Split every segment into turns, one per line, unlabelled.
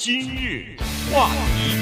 今日话题，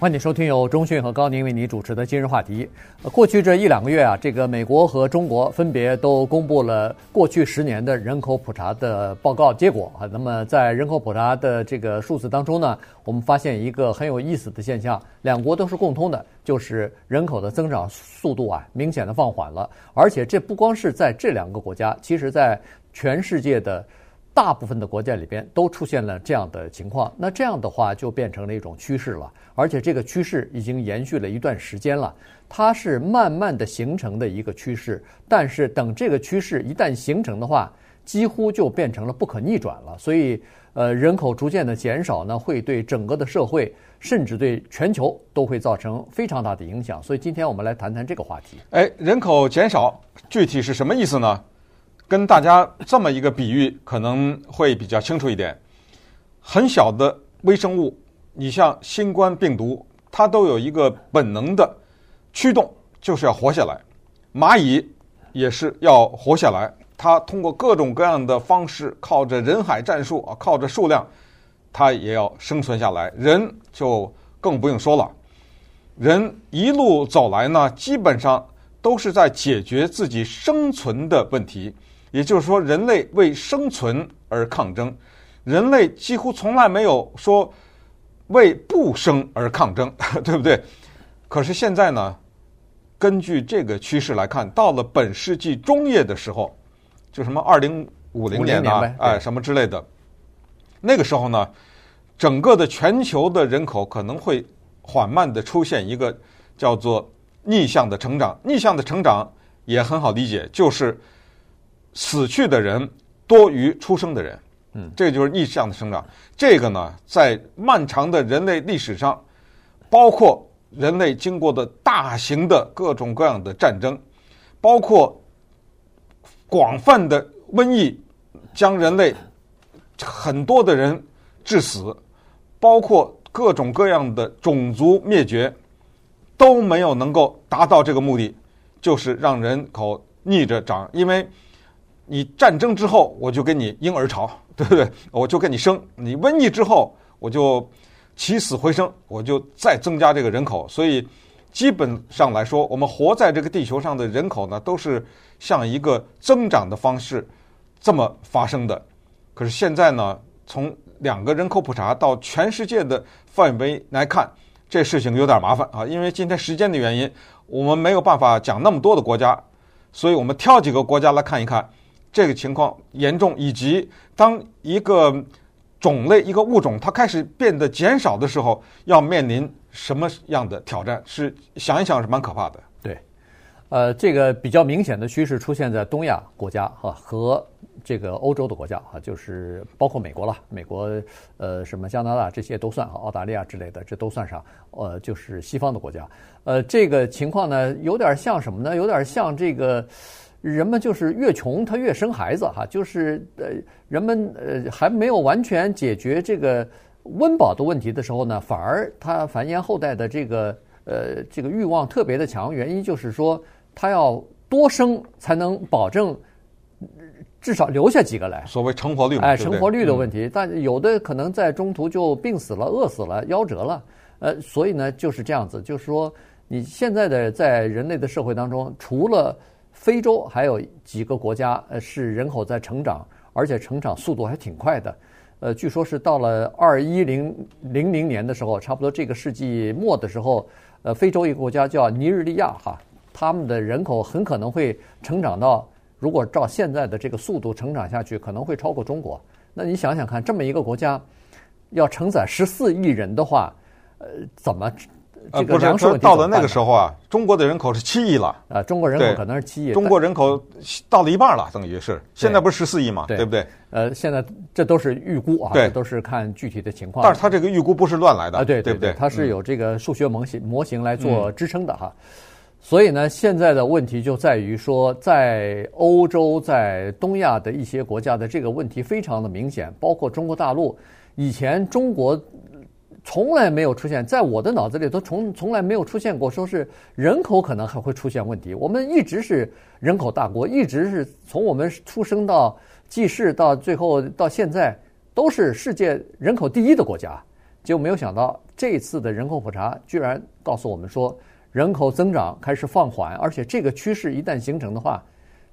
欢迎收听由中讯和高宁为你主持的今日话题。过去这一两个月啊，这个美国和中国分别都公布了过去十年的人口普查的报告结果啊。那么在人口普查的这个数字当中呢，我们发现一个很有意思的现象，两国都是共通的，就是人口的增长速度啊明显的放缓了。而且这不光是在这两个国家，其实在全世界的。大部分的国家里边都出现了这样的情况，那这样的话就变成了一种趋势了，而且这个趋势已经延续了一段时间了，它是慢慢的形成的一个趋势，但是等这个趋势一旦形成的话，几乎就变成了不可逆转了。所以，呃，人口逐渐的减少呢，会对整个的社会，甚至对全球都会造成非常大的影响。所以，今天我们来谈谈这个话题。
哎，人口减少具体是什么意思呢？跟大家这么一个比喻，可能会比较清楚一点。很小的微生物，你像新冠病毒，它都有一个本能的驱动，就是要活下来。蚂蚁也是要活下来，它通过各种各样的方式，靠着人海战术啊，靠着数量，它也要生存下来。人就更不用说了，人一路走来呢，基本上都是在解决自己生存的问题。也就是说，人类为生存而抗争，人类几乎从来没有说为不生而抗争，对不对？可是现在呢，根据这个趋势来看，到了本世纪中叶的时候，就什么二零五零年啊，哎，什么之类的，那个时候呢，整个的全球的人口可能会缓慢的出现一个叫做逆向的成长。逆向的成长也很好理解，就是。死去的人多于出生的人，嗯，这就是逆向的生长。这个呢，在漫长的人类历史上，包括人类经过的大型的各种各样的战争，包括广泛的瘟疫，将人类很多的人致死，包括各种各样的种族灭绝，都没有能够达到这个目的，就是让人口逆着长，因为。你战争之后，我就给你婴儿潮，对不对？我就给你生。你瘟疫之后，我就起死回生，我就再增加这个人口。所以基本上来说，我们活在这个地球上的人口呢，都是像一个增长的方式这么发生的。可是现在呢，从两个人口普查到全世界的范围来看，这事情有点麻烦啊。因为今天时间的原因，我们没有办法讲那么多的国家，所以我们挑几个国家来看一看。这个情况严重，以及当一个种类、一个物种它开始变得减少的时候，要面临什么样的挑战？是想一想是蛮可怕的。
对，呃，这个比较明显的趋势出现在东亚国家哈和这个欧洲的国家哈，就是包括美国了，美国呃什么加拿大这些都算哈，澳大利亚之类的这都算上，呃，就是西方的国家。呃，这个情况呢，有点像什么呢？有点像这个。人们就是越穷，他越生孩子哈，就是呃，人们呃还没有完全解决这个温饱的问题的时候呢，反而他繁衍后代的这个呃这个欲望特别的强。原因就是说，他要多生才能保证至少留下几个来。
所谓成活率，
哎，成活率的问题，但有的可能在中途就病死了、饿死了、夭折了。呃，所以呢就是这样子，就是说你现在的在人类的社会当中，除了非洲还有几个国家，呃，是人口在成长，而且成长速度还挺快的。呃，据说是到了二一零零零年的时候，差不多这个世纪末的时候，呃，非洲一个国家叫尼日利亚哈，他们的人口很可能会成长到，如果照现在的这个速度成长下去，可能会超过中国。那你想想看，这么一个国家要承载十四亿人的话，呃，怎么？
呃，不是，到了那个时候啊，中国的人口是七亿了
啊，中国人口可能是七亿，
中国人口到了一半了，等于是现在不是十四亿嘛，对不对？
呃，现在这都是预估啊，
对，
都是看具体的情况。
但是它这个预估不是乱来的
啊，对
对不对？
它是有这个数学模型模型来做支撑的哈。所以呢，现在的问题就在于说，在欧洲、在东亚的一些国家的这个问题非常的明显，包括中国大陆，以前中国。从来没有出现，在我的脑子里都从从来没有出现过，说是人口可能还会出现问题。我们一直是人口大国，一直是从我们出生到记事到最后到现在，都是世界人口第一的国家，结果没有想到这次的人口普查居然告诉我们说，人口增长开始放缓，而且这个趋势一旦形成的话，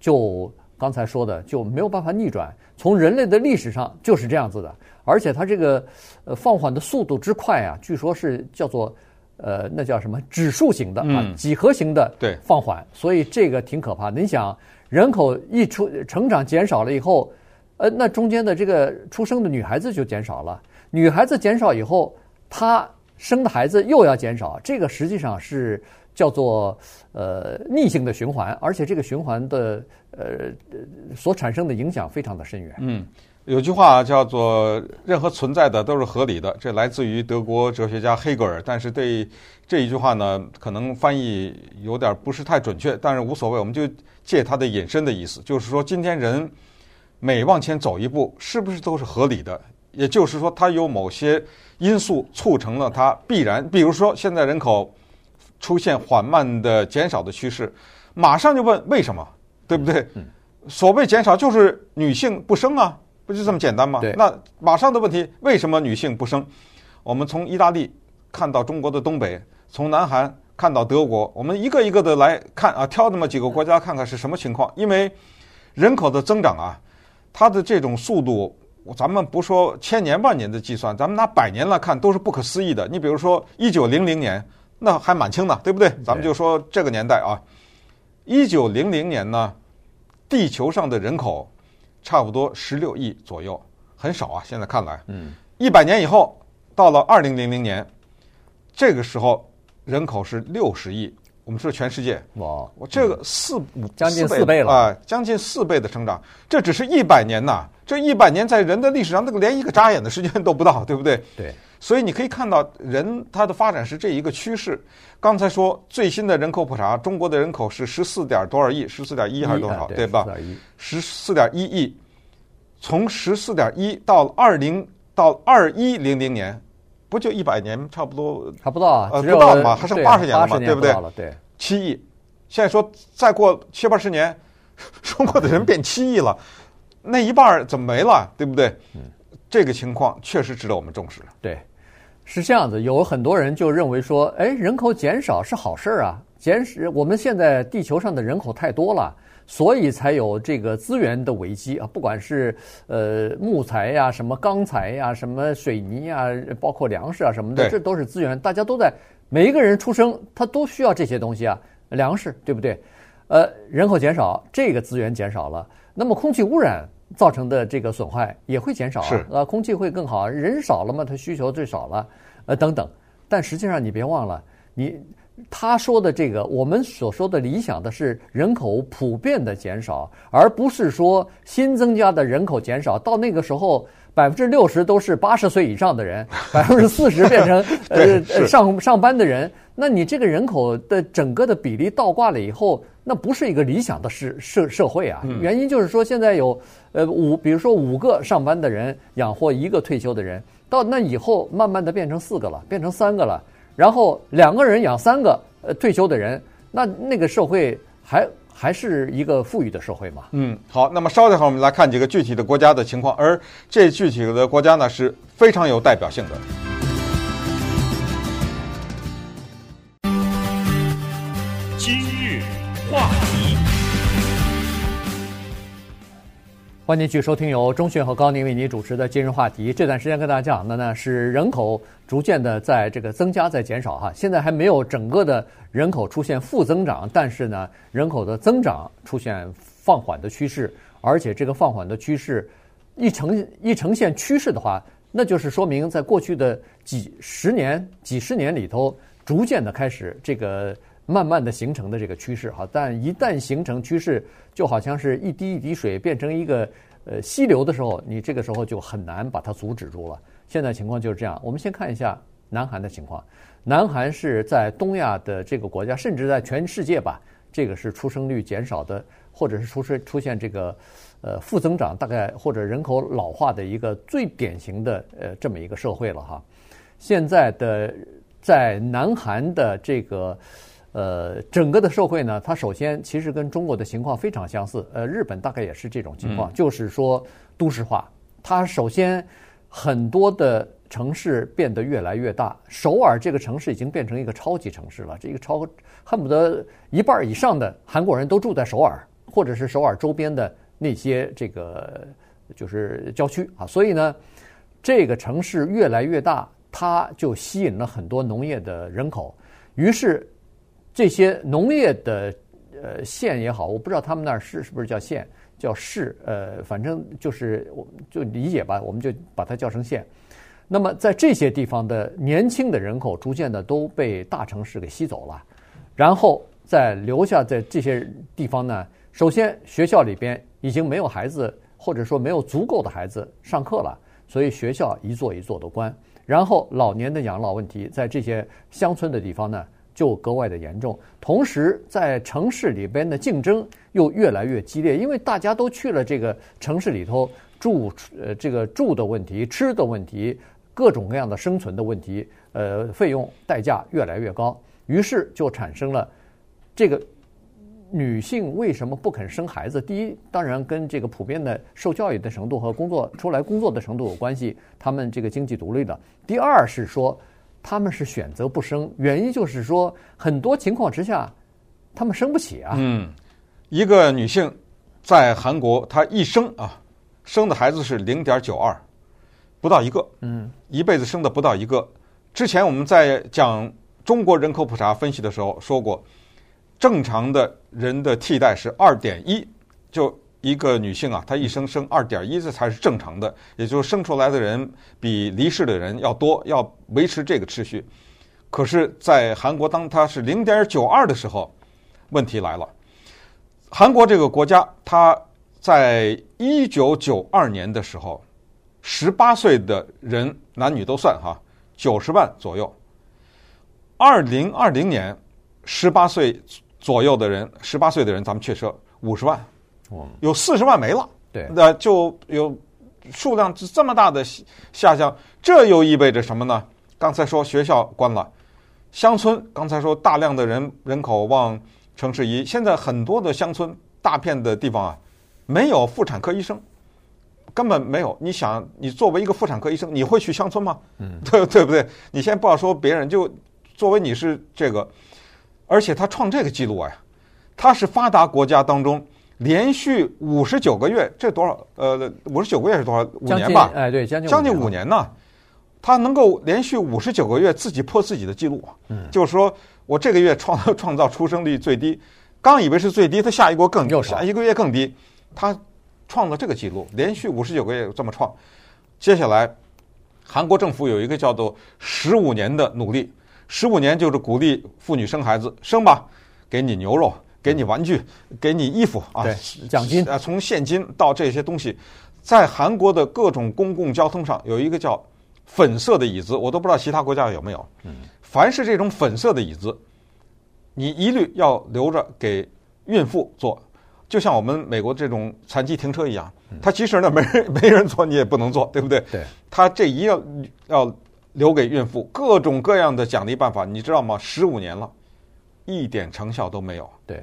就刚才说的就没有办法逆转。从人类的历史上就是这样子的，而且它这个呃放缓的速度之快啊，据说是叫做呃那叫什么指数型的啊，几何型的放缓，所以这个挺可怕的。你想，人口一出成长减少了以后，呃，那中间的这个出生的女孩子就减少了，女孩子减少以后，她。生的孩子又要减少，这个实际上是叫做呃逆性的循环，而且这个循环的呃所产生的影响非常的深远。
嗯，有句话叫做“任何存在的都是合理的”，这来自于德国哲学家黑格尔。但是对这一句话呢，可能翻译有点不是太准确，但是无所谓，我们就借它的引申的意思，就是说今天人每往前走一步，是不是都是合理的？也就是说，它有某些。因素促成了它必然，比如说现在人口出现缓慢的减少的趋势，马上就问为什么，对不对？所谓减少就是女性不生啊，不就这么简单吗？那马上的问题，为什么女性不生？我们从意大利看到中国的东北，从南韩看到德国，我们一个一个的来看啊，挑那么几个国家看看是什么情况。因为人口的增长啊，它的这种速度。咱们不说千年万年的计算，咱们拿百年来看都是不可思议的。你比如说一九零零年，那还蛮轻的，对不对？咱们就说这个年代啊，一九零零年呢，地球上的人口差不多十六亿左右，很少啊。现在看来，嗯，一百年以后到了二零零零年，这个时候人口是六十亿。我们说全世界，哇，我这个四五
将近四倍了
啊，将近四倍的成长，这只是一百年呐。这一百年在人的历史上，那个连一个眨眼的时间都不到，对不对？
对。
所以你可以看到，人他的发展是这一个趋势。刚才说最新的人口普查，中国的人口是十四点多少亿，十四点一还是多少，对吧？十四点一亿。从十四点一到二零到二一零零年，不就一百年差不多？
还不到啊，
呃，不到嘛，还剩八十年了嘛，对不对？
对。
七亿。现在说再过七八十年，中国的人变七亿了。那一半怎么没了？对不对？嗯，这个情况确实值得我们重视。
对，是这样子。有很多人就认为说，哎，人口减少是好事儿啊，减少我们现在地球上的人口太多了，所以才有这个资源的危机啊。不管是呃木材呀、什么钢材呀、什么水泥呀，包括粮食啊什么的，这都是资源，大家都在每一个人出生，他都需要这些东西啊，粮食，对不对？呃，人口减少，这个资源减少了，那么空气污染。造成的这个损坏也会减少啊，呃，空气会更好，人少了嘛，它需求最少了，呃，等等。但实际上你别忘了，你他说的这个，我们所说的理想的是人口普遍的减少，而不是说新增加的人口减少。到那个时候，百分之六十都是八十岁以上的人，百分之四十变成 呃上上班的人。那你这个人口的整个的比例倒挂了以后，那不是一个理想的社社社会啊。原因就是说，现在有呃五，比如说五个上班的人养活一个退休的人，到那以后慢慢的变成四个了，变成三个了，然后两个人养三个呃退休的人，那那个社会还还是一个富裕的社会嘛？
嗯，好，那么稍等会儿我们来看几个具体的国家的情况，而这具体的国家呢是非常有代表性的。
欢迎继续收听由钟迅和高宁为您主持的今日话题。这段时间跟大家讲的呢是人口逐渐的在这个增加，在减少哈。现在还没有整个的人口出现负增长，但是呢人口的增长出现放缓的趋势，而且这个放缓的趋势一呈一呈现趋势的话，那就是说明在过去的几十年、几十年里头，逐渐的开始这个。慢慢的形成的这个趋势哈，但一旦形成趋势，就好像是一滴一滴水变成一个呃溪流的时候，你这个时候就很难把它阻止住了。现在情况就是这样。我们先看一下南韩的情况。南韩是在东亚的这个国家，甚至在全世界吧，这个是出生率减少的，或者是出生出现这个呃负增长，大概或者人口老化的一个最典型的呃这么一个社会了哈。现在的在南韩的这个。呃，整个的社会呢，它首先其实跟中国的情况非常相似。呃，日本大概也是这种情况，就是说都市化，它首先很多的城市变得越来越大，首尔这个城市已经变成一个超级城市了，这个超恨不得一半以上的韩国人都住在首尔，或者是首尔周边的那些这个就是郊区啊，所以呢，这个城市越来越大，它就吸引了很多农业的人口，于是这些农业的呃县也好，我不知道他们那儿是是不是叫县。叫市，呃，反正就是，我就理解吧，我们就把它叫成县。那么在这些地方的年轻的人口逐渐的都被大城市给吸走了，然后再留下在这些地方呢，首先学校里边已经没有孩子，或者说没有足够的孩子上课了，所以学校一座一座的关。然后老年的养老问题在这些乡村的地方呢，就格外的严重，同时在城市里边的竞争又越来越激烈，因为大家都去了这个城市里头住，呃，这个住的问题、吃的问题、各种各样的生存的问题，呃，费用代价越来越高，于是就产生了这个女性为什么不肯生孩子？第一，当然跟这个普遍的受教育的程度和工作出来工作的程度有关系，他们这个经济独立的。第二是说。他们是选择不生，原因就是说，很多情况之下，他们生不起啊。
嗯，一个女性在韩国，她一生啊，生的孩子是零点九二，不到一个。嗯，一辈子生的不到一个。之前我们在讲中国人口普查分析的时候说过，正常的人的替代是二点一，就。一个女性啊，她一生生二点一，这才是正常的，也就是生出来的人比离世的人要多，要维持这个秩序。可是，在韩国，当它是零点九二的时候，问题来了。韩国这个国家，它在一九九二年的时候，十八岁的人男女都算哈，九十万左右。二零二零年，十八岁左右的人，十八岁的人，咱们确实五十万。有四十万没了，
对，
那就有数量这么大的下降，这又意味着什么呢？刚才说学校关了，乡村刚才说大量的人人口往城市移，现在很多的乡村大片的地方啊，没有妇产科医生，根本没有。你想，你作为一个妇产科医生，你会去乡村吗？嗯，对 对不对？你先不要说别人，就作为你是这个，而且他创这个记录啊，他是发达国家当中。连续五十九个月，这多少？呃，五十九个月是多少？五年吧？
哎，对，将近
将近五年呢。他能够连续五十九个月自己破自己的记录，嗯，就是说我这个月创 创造出生率最低，刚以为是最低，他下一个更
又
下一个月更低，他创了这个记录，连续五十九个月这么创。接下来，韩国政府有一个叫做“十五年”的努力，十五年就是鼓励妇女生孩子，生吧，给你牛肉。给你玩具，给你衣服啊，
奖金
啊，从现金到这些东西，在韩国的各种公共交通上有一个叫粉色的椅子，我都不知道其他国家有没有。嗯，凡是这种粉色的椅子，你一律要留着给孕妇坐，就像我们美国这种残疾停车一样，它其实呢没人 没人坐，你也不能坐，对不对？
对，
他这一要要留给孕妇各种各样的奖励办法，你知道吗？十五年了，一点成效都没有。
对。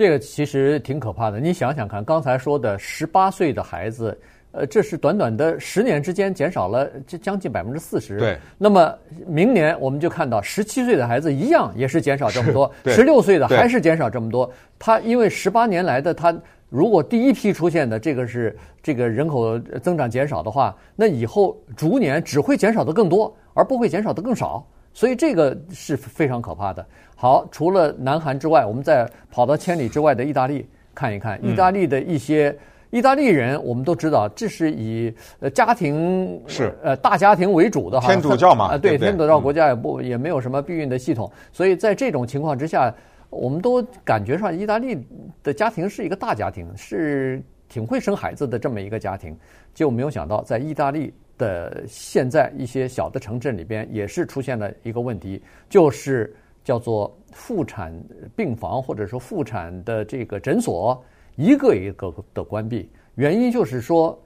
这个其实挺可怕的，你想想看，刚才说的十八岁的孩子，呃，这是短短的十年之间减少了这将近百分之四十。
对。
那么明年我们就看到十七岁的孩子一样也是减少这么多，十六岁的还是减少这么多。他因为十八年来的他，如果第一批出现的这个是这个人口增长减少的话，那以后逐年只会减少的更多，而不会减少的更少。所以这个是非常可怕的。好，除了南韩之外，我们再跑到千里之外的意大利看一看。意大利的一些意大利人，我们都知道，这是以呃家庭
是
呃大家庭为主的哈。
天主教嘛，
啊，对，天主教国家也不也没有什么避孕的系统，所以在这种情况之下，我们都感觉上意大利的家庭是一个大家庭，是挺会生孩子的这么一个家庭。结果没有想到，在意大利。的现在一些小的城镇里边也是出现了一个问题，就是叫做妇产病房或者说妇产的这个诊所一个一个的关闭，原因就是说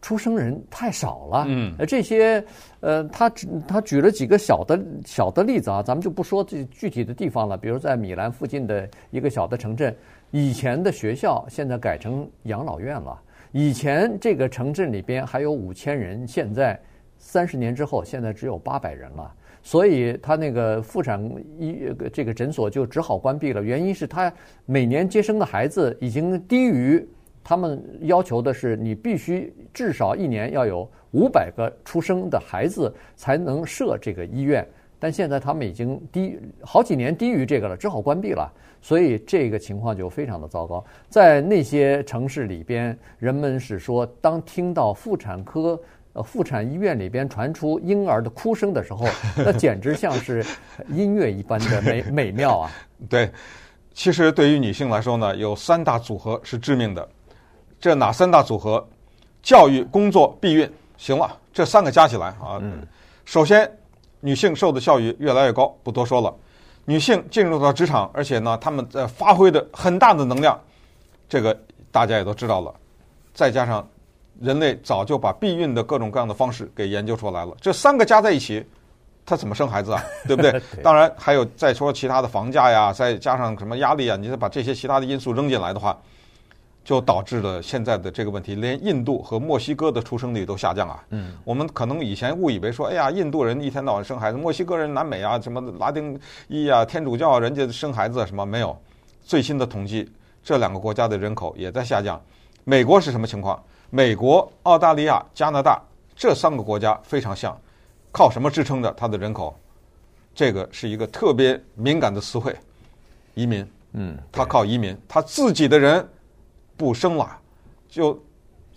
出生人太少了。嗯，这些呃，他他举了几个小的小的例子啊，咱们就不说这具体的地方了，比如在米兰附近的一个小的城镇，以前的学校现在改成养老院了。以前这个城镇里边还有五千人，现在三十年之后，现在只有八百人了。所以他那个妇产医这个诊所就只好关闭了。原因是他每年接生的孩子已经低于他们要求的是，你必须至少一年要有五百个出生的孩子才能设这个医院。但现在他们已经低好几年低于这个了，只好关闭了。所以这个情况就非常的糟糕。在那些城市里边，人们是说，当听到妇产科、呃妇产医院里边传出婴儿的哭声的时候，那简直像是音乐一般的美美妙啊！
对，其实对于女性来说呢，有三大组合是致命的。这哪三大组合？教育、工作、避孕。行了，这三个加起来啊，嗯，首先。女性受的教育越来越高，不多说了。女性进入到职场，而且呢，她们在发挥的很大的能量，这个大家也都知道了。再加上人类早就把避孕的各种各样的方式给研究出来了，这三个加在一起，她怎么生孩子啊？对不对？当然还有再说其他的房价呀，再加上什么压力啊，你再把这些其他的因素扔进来的话。就导致了现在的这个问题，连印度和墨西哥的出生率都下降啊。嗯，我们可能以前误以为说，哎呀，印度人一天到晚生孩子，墨西哥人、南美啊，什么拉丁裔啊、天主教人家生孩子什么没有。最新的统计，这两个国家的人口也在下降。美国是什么情况？美国、澳大利亚、加拿大这三个国家非常像，靠什么支撑着它的人口？这个是一个特别敏感的词汇，移民。嗯，他靠移民，他自己的人。不生了，就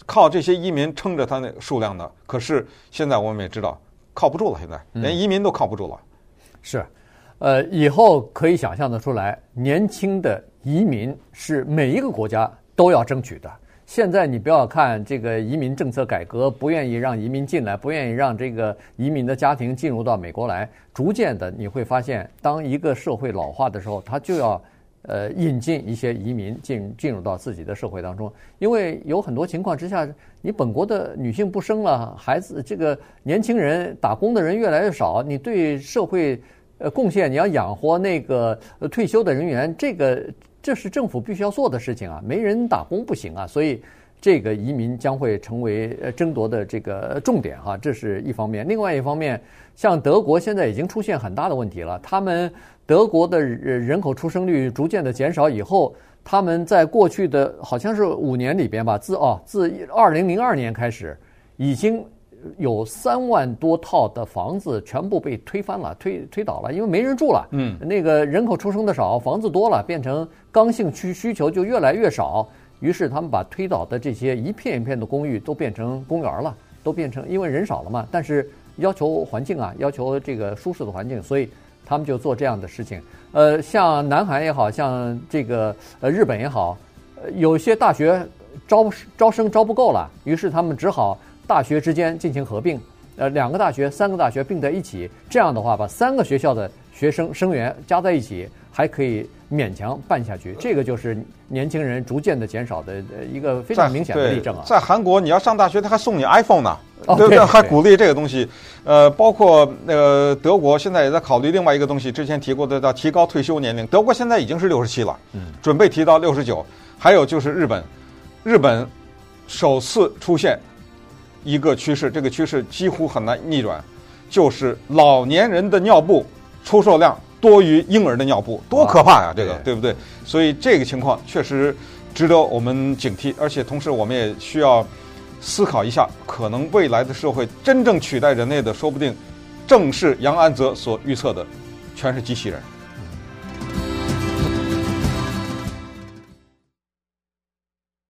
靠这些移民撑着他那个数量的。可是现在我们也知道，靠不住了。现在连移民都靠不住了。
嗯、是，呃，以后可以想象得出来，年轻的移民是每一个国家都要争取的。现在你不要看这个移民政策改革，不愿意让移民进来，不愿意让这个移民的家庭进入到美国来。逐渐的，你会发现，当一个社会老化的时候，他就要。呃，引进一些移民进进入到自己的社会当中，因为有很多情况之下，你本国的女性不生了，孩子这个年轻人打工的人越来越少，你对社会呃贡献，你要养活那个退休的人员，这个这是政府必须要做的事情啊，没人打工不行啊，所以这个移民将会成为呃争夺的这个重点哈，这是一方面。另外一方面，像德国现在已经出现很大的问题了，他们。德国的人口出生率逐渐的减少以后，他们在过去的好像是五年里边吧，自哦自二零零二年开始，已经有三万多套的房子全部被推翻了、推推倒了，因为没人住了。嗯，那个人口出生的少，房子多了，变成刚性需需求就越来越少，于是他们把推倒的这些一片一片的公寓都变成公园了，都变成因为人少了嘛，但是要求环境啊，要求这个舒适的环境，所以。他们就做这样的事情，呃，像南韩也好像这个呃日本也好，有些大学招招生招不够了，于是他们只好大学之间进行合并，呃，两个大学、三个大学并在一起，这样的话把三个学校的学生生源加在一起，还可以勉强办下去。这个就是年轻人逐渐的减少的一个非常明显的例证啊。
在韩国，你要上大学，他还送你 iPhone 呢。
哦、
对不对？还鼓励这个东西，呃，包括那个德国现在也在考虑另外一个东西，之前提过的叫提高退休年龄。德国现在已经是六十七了，嗯，准备提到六十九。还有就是日本，日本首次出现一个趋势，这个趋势几乎很难逆转，就是老年人的尿布出售量多于婴儿的尿布，多可怕呀！这个对不对？所以这个情况确实值得我们警惕，而且同时我们也需要。思考一下，可能未来的社会真正取代人类的，说不定正是杨安泽所预测的，全是机器人。